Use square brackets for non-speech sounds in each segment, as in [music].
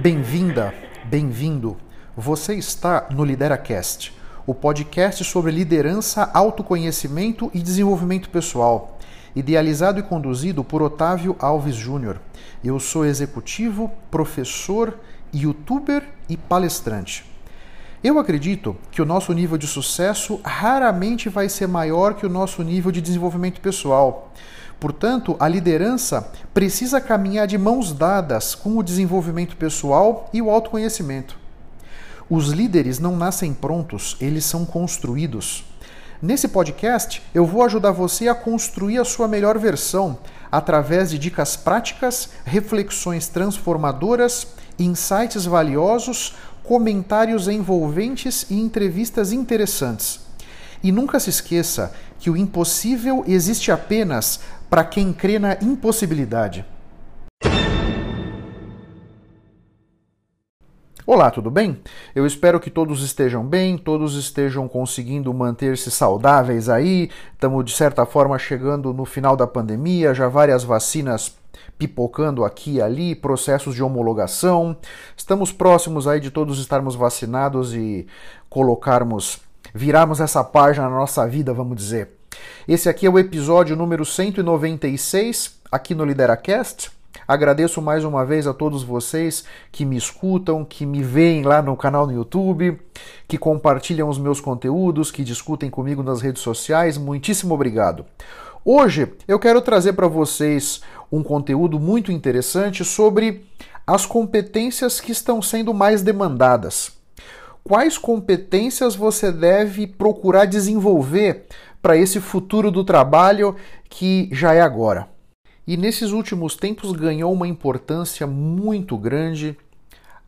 Bem-vinda, bem-vindo. Você está no LideraCast, o podcast sobre liderança, autoconhecimento e desenvolvimento pessoal, idealizado e conduzido por Otávio Alves Júnior. Eu sou executivo, professor, youtuber e palestrante. Eu acredito que o nosso nível de sucesso raramente vai ser maior que o nosso nível de desenvolvimento pessoal. Portanto, a liderança precisa caminhar de mãos dadas com o desenvolvimento pessoal e o autoconhecimento. Os líderes não nascem prontos, eles são construídos. Nesse podcast, eu vou ajudar você a construir a sua melhor versão através de dicas práticas, reflexões transformadoras, insights valiosos, comentários envolventes e entrevistas interessantes. E nunca se esqueça que o impossível existe apenas para quem crê na impossibilidade. Olá, tudo bem? Eu espero que todos estejam bem, todos estejam conseguindo manter-se saudáveis aí. Estamos, de certa forma, chegando no final da pandemia, já várias vacinas pipocando aqui e ali, processos de homologação. Estamos próximos aí de todos estarmos vacinados e colocarmos, virarmos essa página na nossa vida, vamos dizer. Esse aqui é o episódio número 196 aqui no LideraCast. Agradeço mais uma vez a todos vocês que me escutam, que me veem lá no canal no YouTube, que compartilham os meus conteúdos, que discutem comigo nas redes sociais. Muitíssimo obrigado. Hoje eu quero trazer para vocês um conteúdo muito interessante sobre as competências que estão sendo mais demandadas. Quais competências você deve procurar desenvolver para esse futuro do trabalho que já é agora? E nesses últimos tempos ganhou uma importância muito grande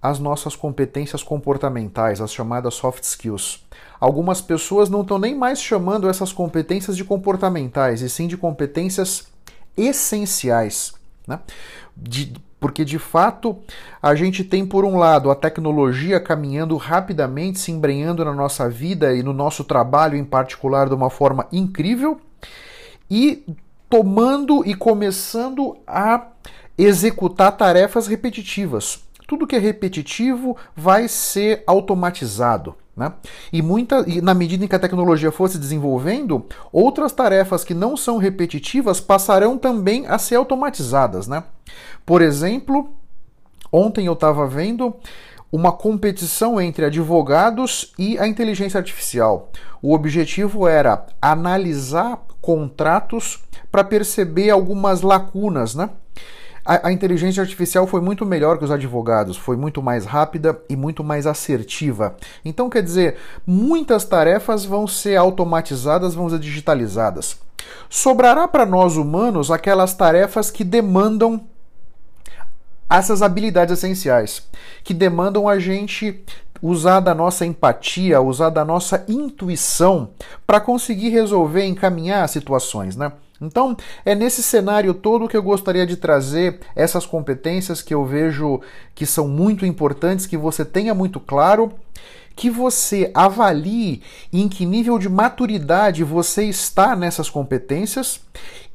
as nossas competências comportamentais, as chamadas soft skills. Algumas pessoas não estão nem mais chamando essas competências de comportamentais, e sim de competências essenciais. Né? De, porque de fato a gente tem, por um lado, a tecnologia caminhando rapidamente, se embrenhando na nossa vida e no nosso trabalho em particular de uma forma incrível, e tomando e começando a executar tarefas repetitivas. Tudo que é repetitivo vai ser automatizado. Né? E, muita, e na medida em que a tecnologia for se desenvolvendo, outras tarefas que não são repetitivas passarão também a ser automatizadas. Né? Por exemplo, ontem eu estava vendo uma competição entre advogados e a inteligência artificial. O objetivo era analisar contratos para perceber algumas lacunas, né? A, a, inteligência artificial foi muito melhor que os advogados, foi muito mais rápida e muito mais assertiva. Então, quer dizer, muitas tarefas vão ser automatizadas, vão ser digitalizadas. Sobrará para nós humanos aquelas tarefas que demandam essas habilidades essenciais, que demandam a gente usar da nossa empatia, usar da nossa intuição para conseguir resolver, encaminhar situações, né? Então, é nesse cenário todo que eu gostaria de trazer essas competências que eu vejo que são muito importantes, que você tenha muito claro, que você avalie em que nível de maturidade você está nessas competências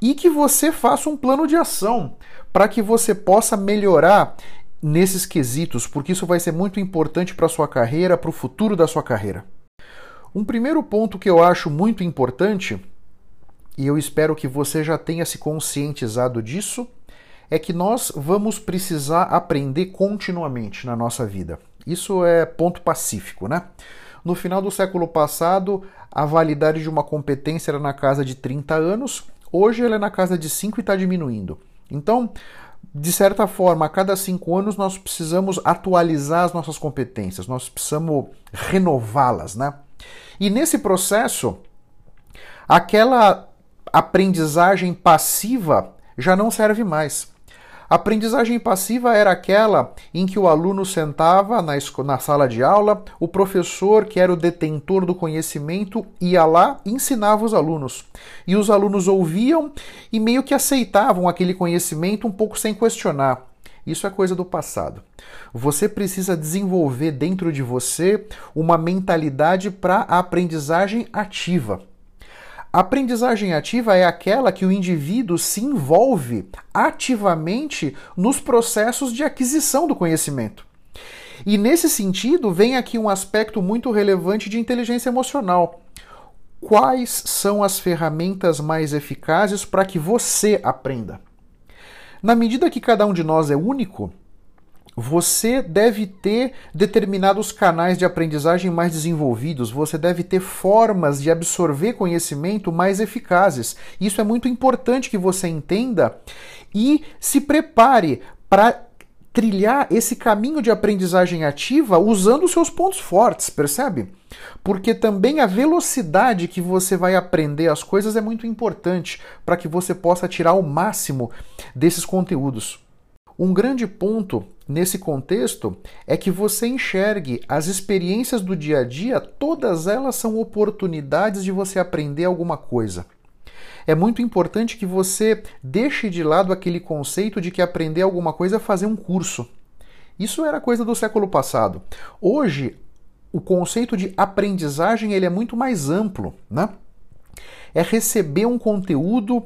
e que você faça um plano de ação para que você possa melhorar nesses quesitos, porque isso vai ser muito importante para a sua carreira, para o futuro da sua carreira. Um primeiro ponto que eu acho muito importante e eu espero que você já tenha se conscientizado disso, é que nós vamos precisar aprender continuamente na nossa vida. Isso é ponto pacífico, né? No final do século passado, a validade de uma competência era na casa de 30 anos, hoje ela é na casa de 5 e está diminuindo. Então, de certa forma, a cada cinco anos nós precisamos atualizar as nossas competências, nós precisamos renová-las, né? E nesse processo, aquela aprendizagem passiva já não serve mais. A aprendizagem passiva era aquela em que o aluno sentava na, na, sala de aula, o professor, que era o detentor do conhecimento, ia lá e ensinava os alunos. E os alunos ouviam e meio que aceitavam aquele conhecimento um pouco sem questionar. Isso é coisa do passado. Você precisa desenvolver dentro de você uma mentalidade para a aprendizagem ativa. A aprendizagem ativa é aquela que o indivíduo se envolve ativamente nos processos de aquisição do conhecimento. E nesse sentido, vem aqui um aspecto muito relevante de inteligência emocional. Quais são as ferramentas mais eficazes para que você aprenda? Na medida que cada um de nós é único, você deve ter determinados canais de aprendizagem mais desenvolvidos, você deve ter formas de absorver conhecimento mais eficazes. Isso é muito importante que você entenda e se prepare para trilhar esse caminho de aprendizagem ativa usando seus pontos fortes, percebe? Porque também a velocidade que você vai aprender as coisas é muito importante para que você possa tirar o máximo desses conteúdos. Um grande ponto nesse contexto é que você enxergue as experiências do dia a dia, todas elas são oportunidades de você aprender alguma coisa. É muito importante que você deixe de lado aquele conceito de que aprender alguma coisa é fazer um curso. Isso era coisa do século passado. Hoje, o conceito de aprendizagem ele é muito mais amplo, né? É receber um conteúdo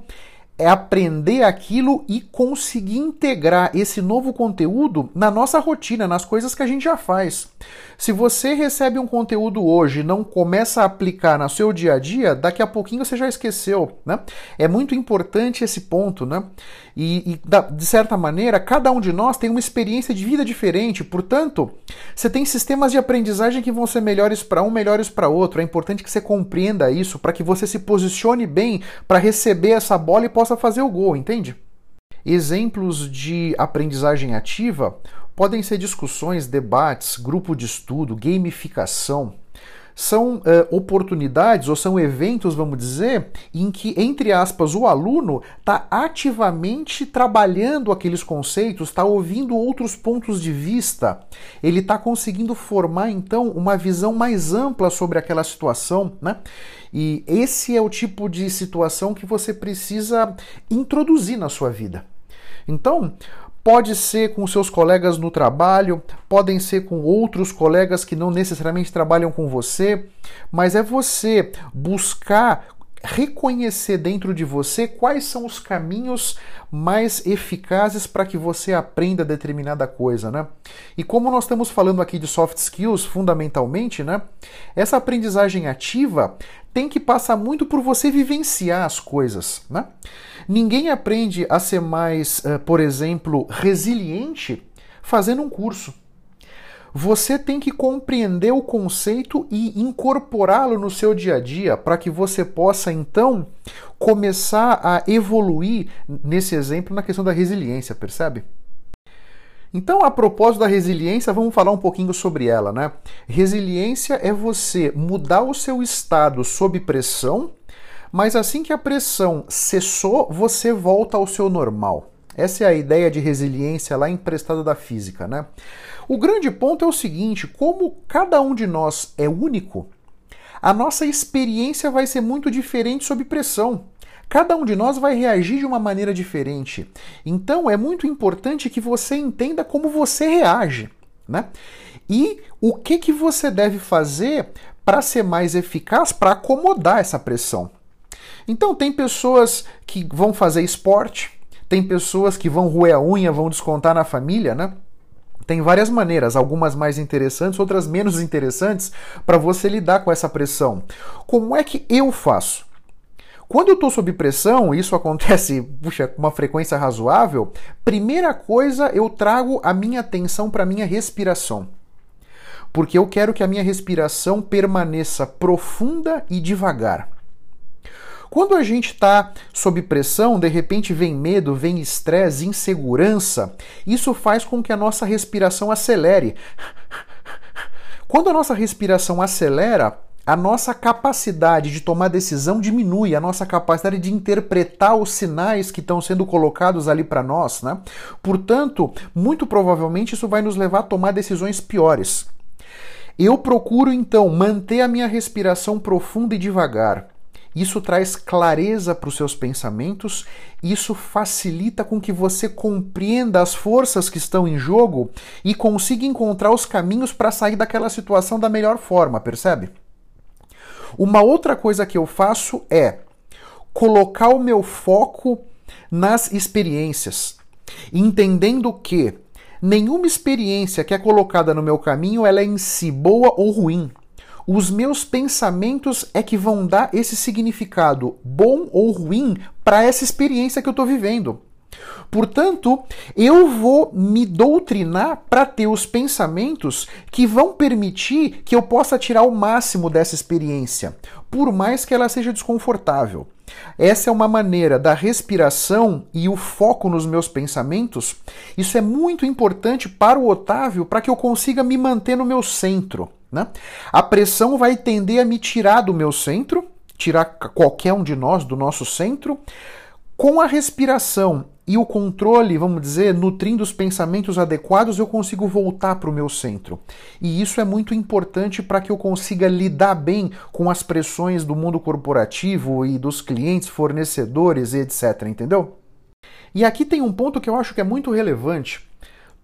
é aprender aquilo e conseguir integrar esse novo conteúdo na nossa rotina, nas coisas que a gente já faz. Se você recebe um conteúdo hoje e não começa a aplicar no seu dia a dia, daqui a pouquinho você já esqueceu, né? É muito importante esse ponto, né? E, e de certa maneira, cada um de nós tem uma experiência de vida diferente, portanto, você tem sistemas de aprendizagem que vão ser melhores para um, melhores para outro. É importante que você compreenda isso para que você se posicione bem para receber essa bola e possa fazer o gol, entende? Exemplos de aprendizagem ativa podem ser discussões, debates, grupo de estudo, gamificação. São uh, oportunidades ou são eventos, vamos dizer, em que, entre aspas, o aluno está ativamente trabalhando aqueles conceitos, está ouvindo outros pontos de vista, ele está conseguindo formar, então, uma visão mais ampla sobre aquela situação. Né? E esse é o tipo de situação que você precisa introduzir na sua vida. Então, pode ser com seus colegas no trabalho, podem ser com outros colegas que não necessariamente trabalham com você, mas é você buscar reconhecer dentro de você quais são os caminhos mais eficazes para que você aprenda determinada coisa, né? E como nós estamos falando aqui de soft skills, fundamentalmente, né? Essa aprendizagem ativa tem que passar muito por você vivenciar as coisas, né? Ninguém aprende a ser mais, uh, por exemplo, resiliente fazendo um curso. Você tem que compreender o conceito e incorporá-lo no seu dia a dia para que você possa então começar a evoluir nesse exemplo na questão da resiliência, percebe? Então, a propósito da resiliência, vamos falar um pouquinho sobre ela, né? Resiliência é você mudar o seu estado sob pressão, mas assim que a pressão cessou, você volta ao seu normal. Essa é a ideia de resiliência lá emprestada da física, né? O grande ponto é o seguinte: como cada um de nós é único, a nossa experiência vai ser muito diferente sob pressão. Cada um de nós vai reagir de uma maneira diferente. Então é muito importante que você entenda como você reage, né? E o que que você deve fazer para ser mais eficaz para acomodar essa pressão. Então tem pessoas que vão fazer esporte, tem pessoas que vão roer a unha, vão descontar na família, né? Tem várias maneiras, algumas mais interessantes, outras menos interessantes, para você lidar com essa pressão. Como é que eu faço? Quando eu estou sob pressão, isso [laughs] acontece puxa, com uma frequência razoável, primeira coisa eu trago a minha atenção para a minha respiração. Porque eu quero que a minha respiração permaneça profunda e devagar. Quando a gente está sob pressão, de repente vem medo, vem estresse, insegurança, isso faz com que a nossa respiração acelere. Quando a nossa respiração acelera, a nossa capacidade de tomar decisão diminui, a nossa capacidade de interpretar os sinais que estão sendo colocados ali para nós, né? Portanto, muito provavelmente isso vai nos levar a tomar decisões piores. Eu procuro então manter a minha respiração profunda e devagar. Isso traz clareza para os seus pensamentos, isso facilita com que você compreenda as forças que estão em jogo e consiga encontrar os caminhos para sair daquela situação da melhor forma, percebe? Uma outra coisa que eu faço é colocar o meu foco nas experiências, entendendo que nenhuma experiência que é colocada no meu caminho ela é em si boa ou ruim. Os meus pensamentos é que vão dar esse significado bom ou ruim para essa experiência que eu estou vivendo. Portanto, eu vou me doutrinar para ter os pensamentos que vão permitir que eu possa tirar o máximo dessa experiência, por mais que ela seja desconfortável. Essa é uma maneira da respiração e o foco nos meus pensamentos. Isso é muito importante para o Otávio para que eu consiga me manter no meu centro. Né? A pressão vai tender a me tirar do meu centro, tirar qualquer um de nós do nosso centro. Com a respiração e o controle, vamos dizer, nutrindo os pensamentos adequados, eu consigo voltar para o meu centro. E isso é muito importante para que eu consiga lidar bem com as pressões do mundo corporativo e dos clientes, fornecedores e etc. Entendeu? E aqui tem um ponto que eu acho que é muito relevante.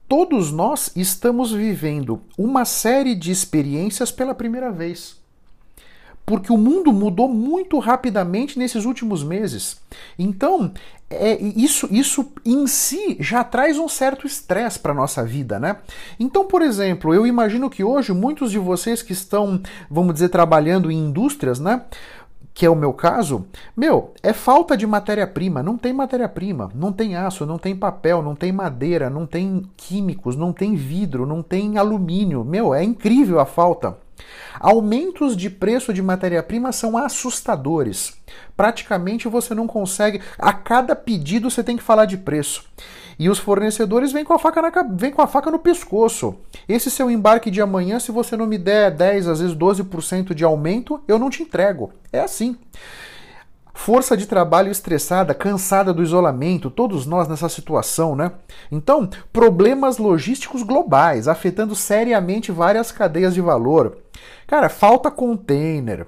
Todos nós estamos vivendo uma série de experiências pela primeira vez porque o mundo mudou muito rapidamente nesses últimos meses. Então, é, isso, isso em si já traz um certo estresse para a nossa vida, né? Então, por exemplo, eu imagino que hoje muitos de vocês que estão, vamos dizer, trabalhando em indústrias, né? Que é o meu caso, meu, é falta de matéria-prima. Não tem matéria-prima, não tem aço, não tem papel, não tem madeira, não tem químicos, não tem vidro, não tem alumínio. Meu, é incrível a falta. Aumentos de preço de matéria-prima são assustadores. Praticamente você não consegue. A cada pedido você tem que falar de preço. E os fornecedores vêm com a faca, na, vêm com a faca no pescoço. Esse seu embarque de amanhã, se você não me der 10, às vezes 12% de aumento, eu não te entrego. É assim. Força de trabalho estressada, cansada do isolamento, todos nós nessa situação, né? Então, problemas logísticos globais, afetando seriamente várias cadeias de valor. Cara, falta container,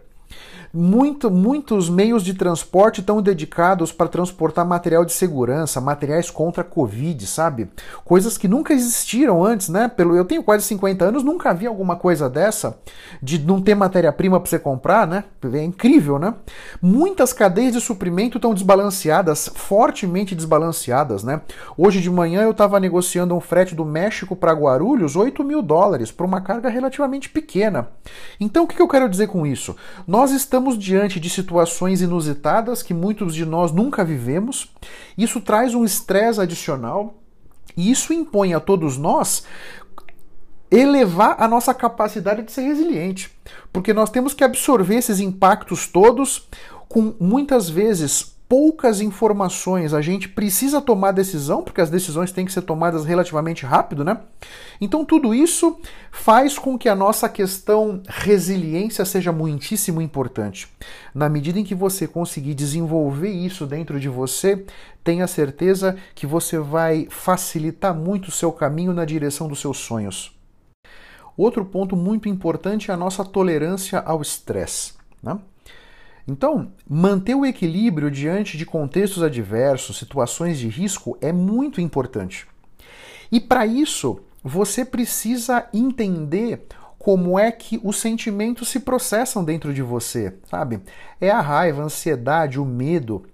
muito, muitos meios de transporte estão dedicados para transportar material de segurança, materiais contra a Covid, sabe? Coisas que nunca existiram antes, né? Pelo, eu tenho quase 50 anos, nunca vi alguma coisa dessa, de não ter matéria-prima para você comprar, né? É incrível, né? Muitas cadeias de suprimento estão desbalanceadas, fortemente desbalanceadas, né? Hoje de manhã eu estava negociando um frete do México para Guarulhos, 8 mil dólares, por uma carga relativamente pequena. Então o que eu quero dizer com isso? Nós estamos estamos diante de situações inusitadas que muitos de nós nunca vivemos. Isso traz um estresse adicional e isso impõe a todos nós elevar a nossa capacidade de ser resiliente, porque nós temos que absorver esses impactos todos com muitas vezes poucas informações, a gente precisa tomar decisão, porque as decisões têm que ser tomadas relativamente rápido, né? Então tudo isso faz com que a nossa questão resiliência seja muitíssimo importante. Na medida em que você conseguir desenvolver isso dentro de você, tenha certeza que você vai facilitar muito o seu caminho na direção dos seus sonhos. Outro ponto muito importante é a nossa tolerância ao estresse. Né? Então, manter o equilíbrio diante de contextos adversos, situações de risco, é muito importante. E para isso, você precisa entender como é que os sentimentos se processam dentro de você, sabe? É a raiva, a ansiedade, o medo.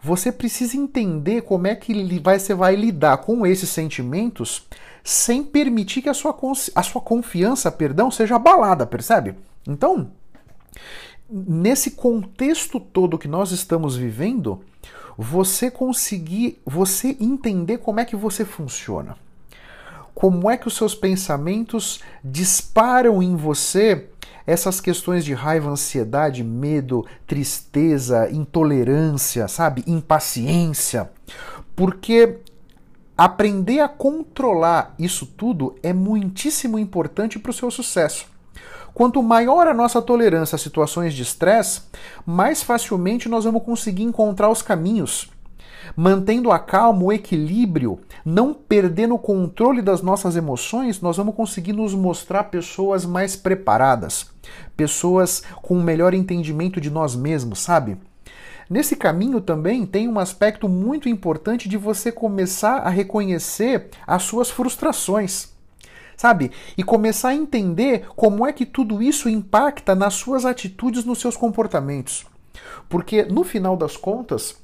Você precisa entender como é que você vai lidar com esses sentimentos sem permitir que a sua, a sua confiança, perdão, seja abalada, percebe? Então, nesse contexto todo que nós estamos vivendo, você conseguir, você entender como é que você funciona. Como é que os seus pensamentos disparam em você essas questões de raiva, ansiedade, medo, tristeza, intolerância, sabe? Impaciência. Porque aprender a controlar isso tudo é muitíssimo importante para o seu sucesso. Quanto maior a nossa tolerância a situações de estresse, mais facilmente nós vamos conseguir encontrar os caminhos. Mantendo a calma, o equilíbrio, não perdendo o controle das nossas emoções, nós vamos conseguir nos mostrar pessoas mais preparadas, pessoas com um melhor entendimento de nós mesmos, sabe? Nesse caminho também tem um aspecto muito importante de você começar a reconhecer as suas frustrações sabe? E começar a entender como é que tudo isso impacta nas suas atitudes, nos seus comportamentos. Porque no final das contas,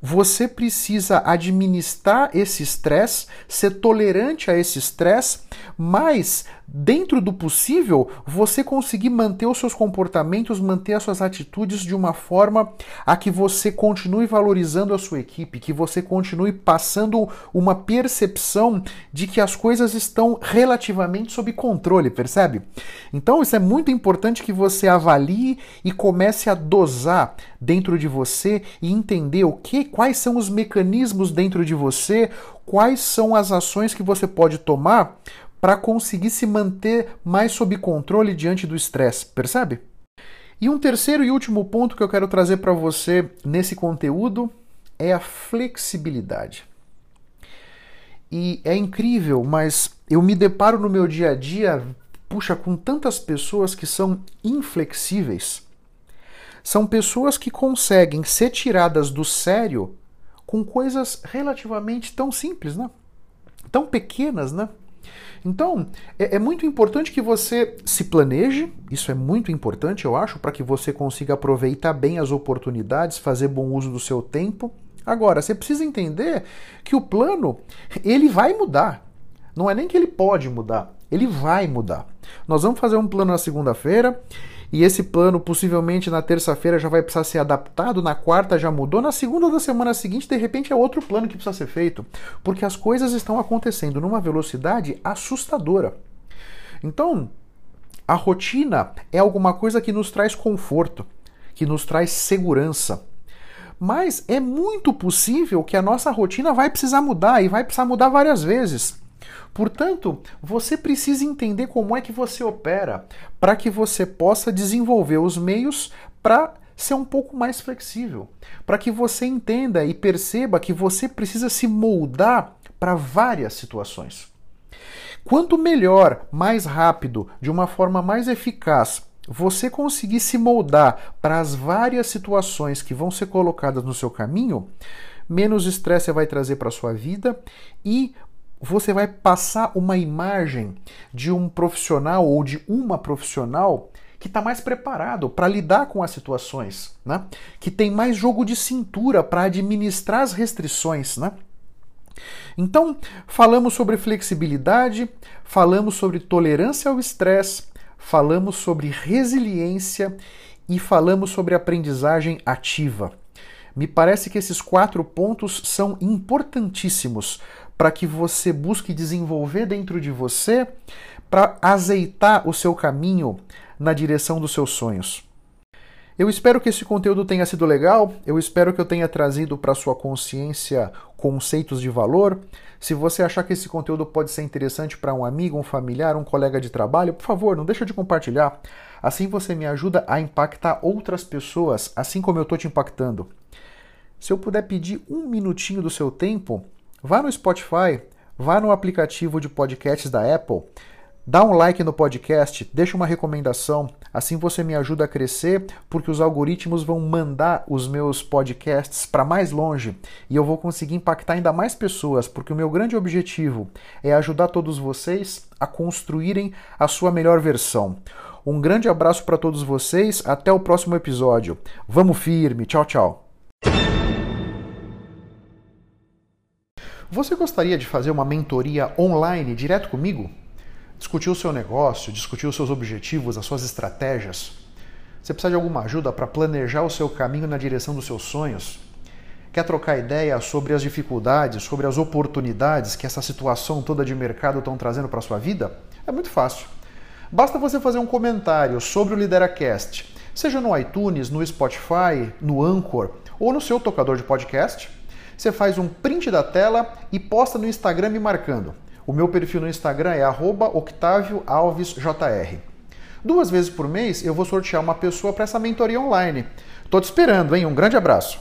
você precisa administrar esse estresse, ser tolerante a esse estresse, mas dentro do possível, você conseguir manter os seus comportamentos, manter as suas atitudes de uma forma a que você continue valorizando a sua equipe, que você continue passando uma percepção de que as coisas estão relativamente sob controle, percebe? Então, isso é muito importante que você avalie e comece a dosar dentro de você e entender o que, quais são os mecanismos dentro de você, quais são as ações que você pode tomar para conseguir se manter mais sob controle diante do estresse, percebe? E um terceiro e último ponto que eu quero trazer para você nesse conteúdo é a flexibilidade. E é incrível, mas eu me deparo no meu dia a dia, puxa, com tantas pessoas que são inflexíveis. São pessoas que conseguem ser tiradas do sério com coisas relativamente tão simples, né? Tão pequenas, né? Então, é, é, muito importante que você se planeje, isso é muito importante, eu acho, para que você consiga aproveitar bem as oportunidades, fazer bom uso do seu tempo. Agora, você precisa entender que o plano, ele vai mudar. Não é nem que ele pode mudar, ele vai mudar. Nós vamos fazer um plano na segunda-feira e esse plano possivelmente na terça-feira já vai precisar ser adaptado, na quarta já mudou, na segunda da semana seguinte, de repente, é outro plano que precisa ser feito, porque as coisas estão acontecendo numa velocidade assustadora. Então, a rotina é alguma coisa que nos traz conforto, que nos traz segurança. Mas é muito possível que a nossa rotina vai precisar mudar e vai precisar mudar várias vezes. Portanto, você precisa entender como é que você opera para que você possa desenvolver os meios para ser um pouco mais flexível, para que você entenda e perceba que você precisa se moldar para várias situações. Quanto melhor, mais rápido, de uma forma mais eficaz, você conseguir se moldar para as várias situações que vão ser colocadas no seu caminho, menos estresse você vai trazer para a sua vida e você vai passar uma imagem de um profissional ou de uma profissional que está mais preparado para lidar com as situações, né? que tem mais jogo de cintura para administrar as restrições. Né? Então, falamos sobre flexibilidade, falamos sobre tolerância ao estresse, falamos sobre resiliência e falamos sobre aprendizagem ativa. Me parece que esses quatro pontos são importantíssimos para que você busque desenvolver dentro de você para azeitar o seu caminho na direção dos seus sonhos. Eu espero que esse conteúdo tenha sido legal, eu espero que eu tenha trazido para sua consciência conceitos de valor. Se você achar que esse conteúdo pode ser interessante para um amigo, um familiar, um colega de trabalho, por favor, não deixa de compartilhar. Assim você me ajuda a impactar outras pessoas, assim como eu estou te impactando. Se eu puder pedir um minutinho do seu tempo, Vá no Spotify, vá no aplicativo de podcasts da Apple, dá um like no podcast, deixa uma recomendação, assim você me ajuda a crescer, porque os algoritmos vão mandar os meus podcasts para mais longe e eu vou conseguir impactar ainda mais pessoas, porque o meu grande objetivo é ajudar todos vocês a construírem a sua melhor versão. Um grande abraço para todos vocês, até o próximo episódio. Vamos firme, tchau, tchau. Você gostaria de fazer uma mentoria online direto comigo? Discutir o seu negócio, discutir os seus objetivos, as suas estratégias? Você precisa de alguma ajuda para planejar o seu caminho na direção dos seus sonhos? Quer trocar ideia sobre as dificuldades, sobre as oportunidades que essa situação toda de mercado estão trazendo para a sua vida? É muito fácil. Basta você fazer um comentário sobre o Lideracast, seja no iTunes, no Spotify, no Anchor ou no seu tocador de podcast você faz um print da tela e posta no Instagram me marcando. O meu perfil no Instagram é @octavioalvesjr. Duas vezes por mês eu vou sortear uma pessoa para essa mentoria online. Tô te esperando, hein? Um grande abraço.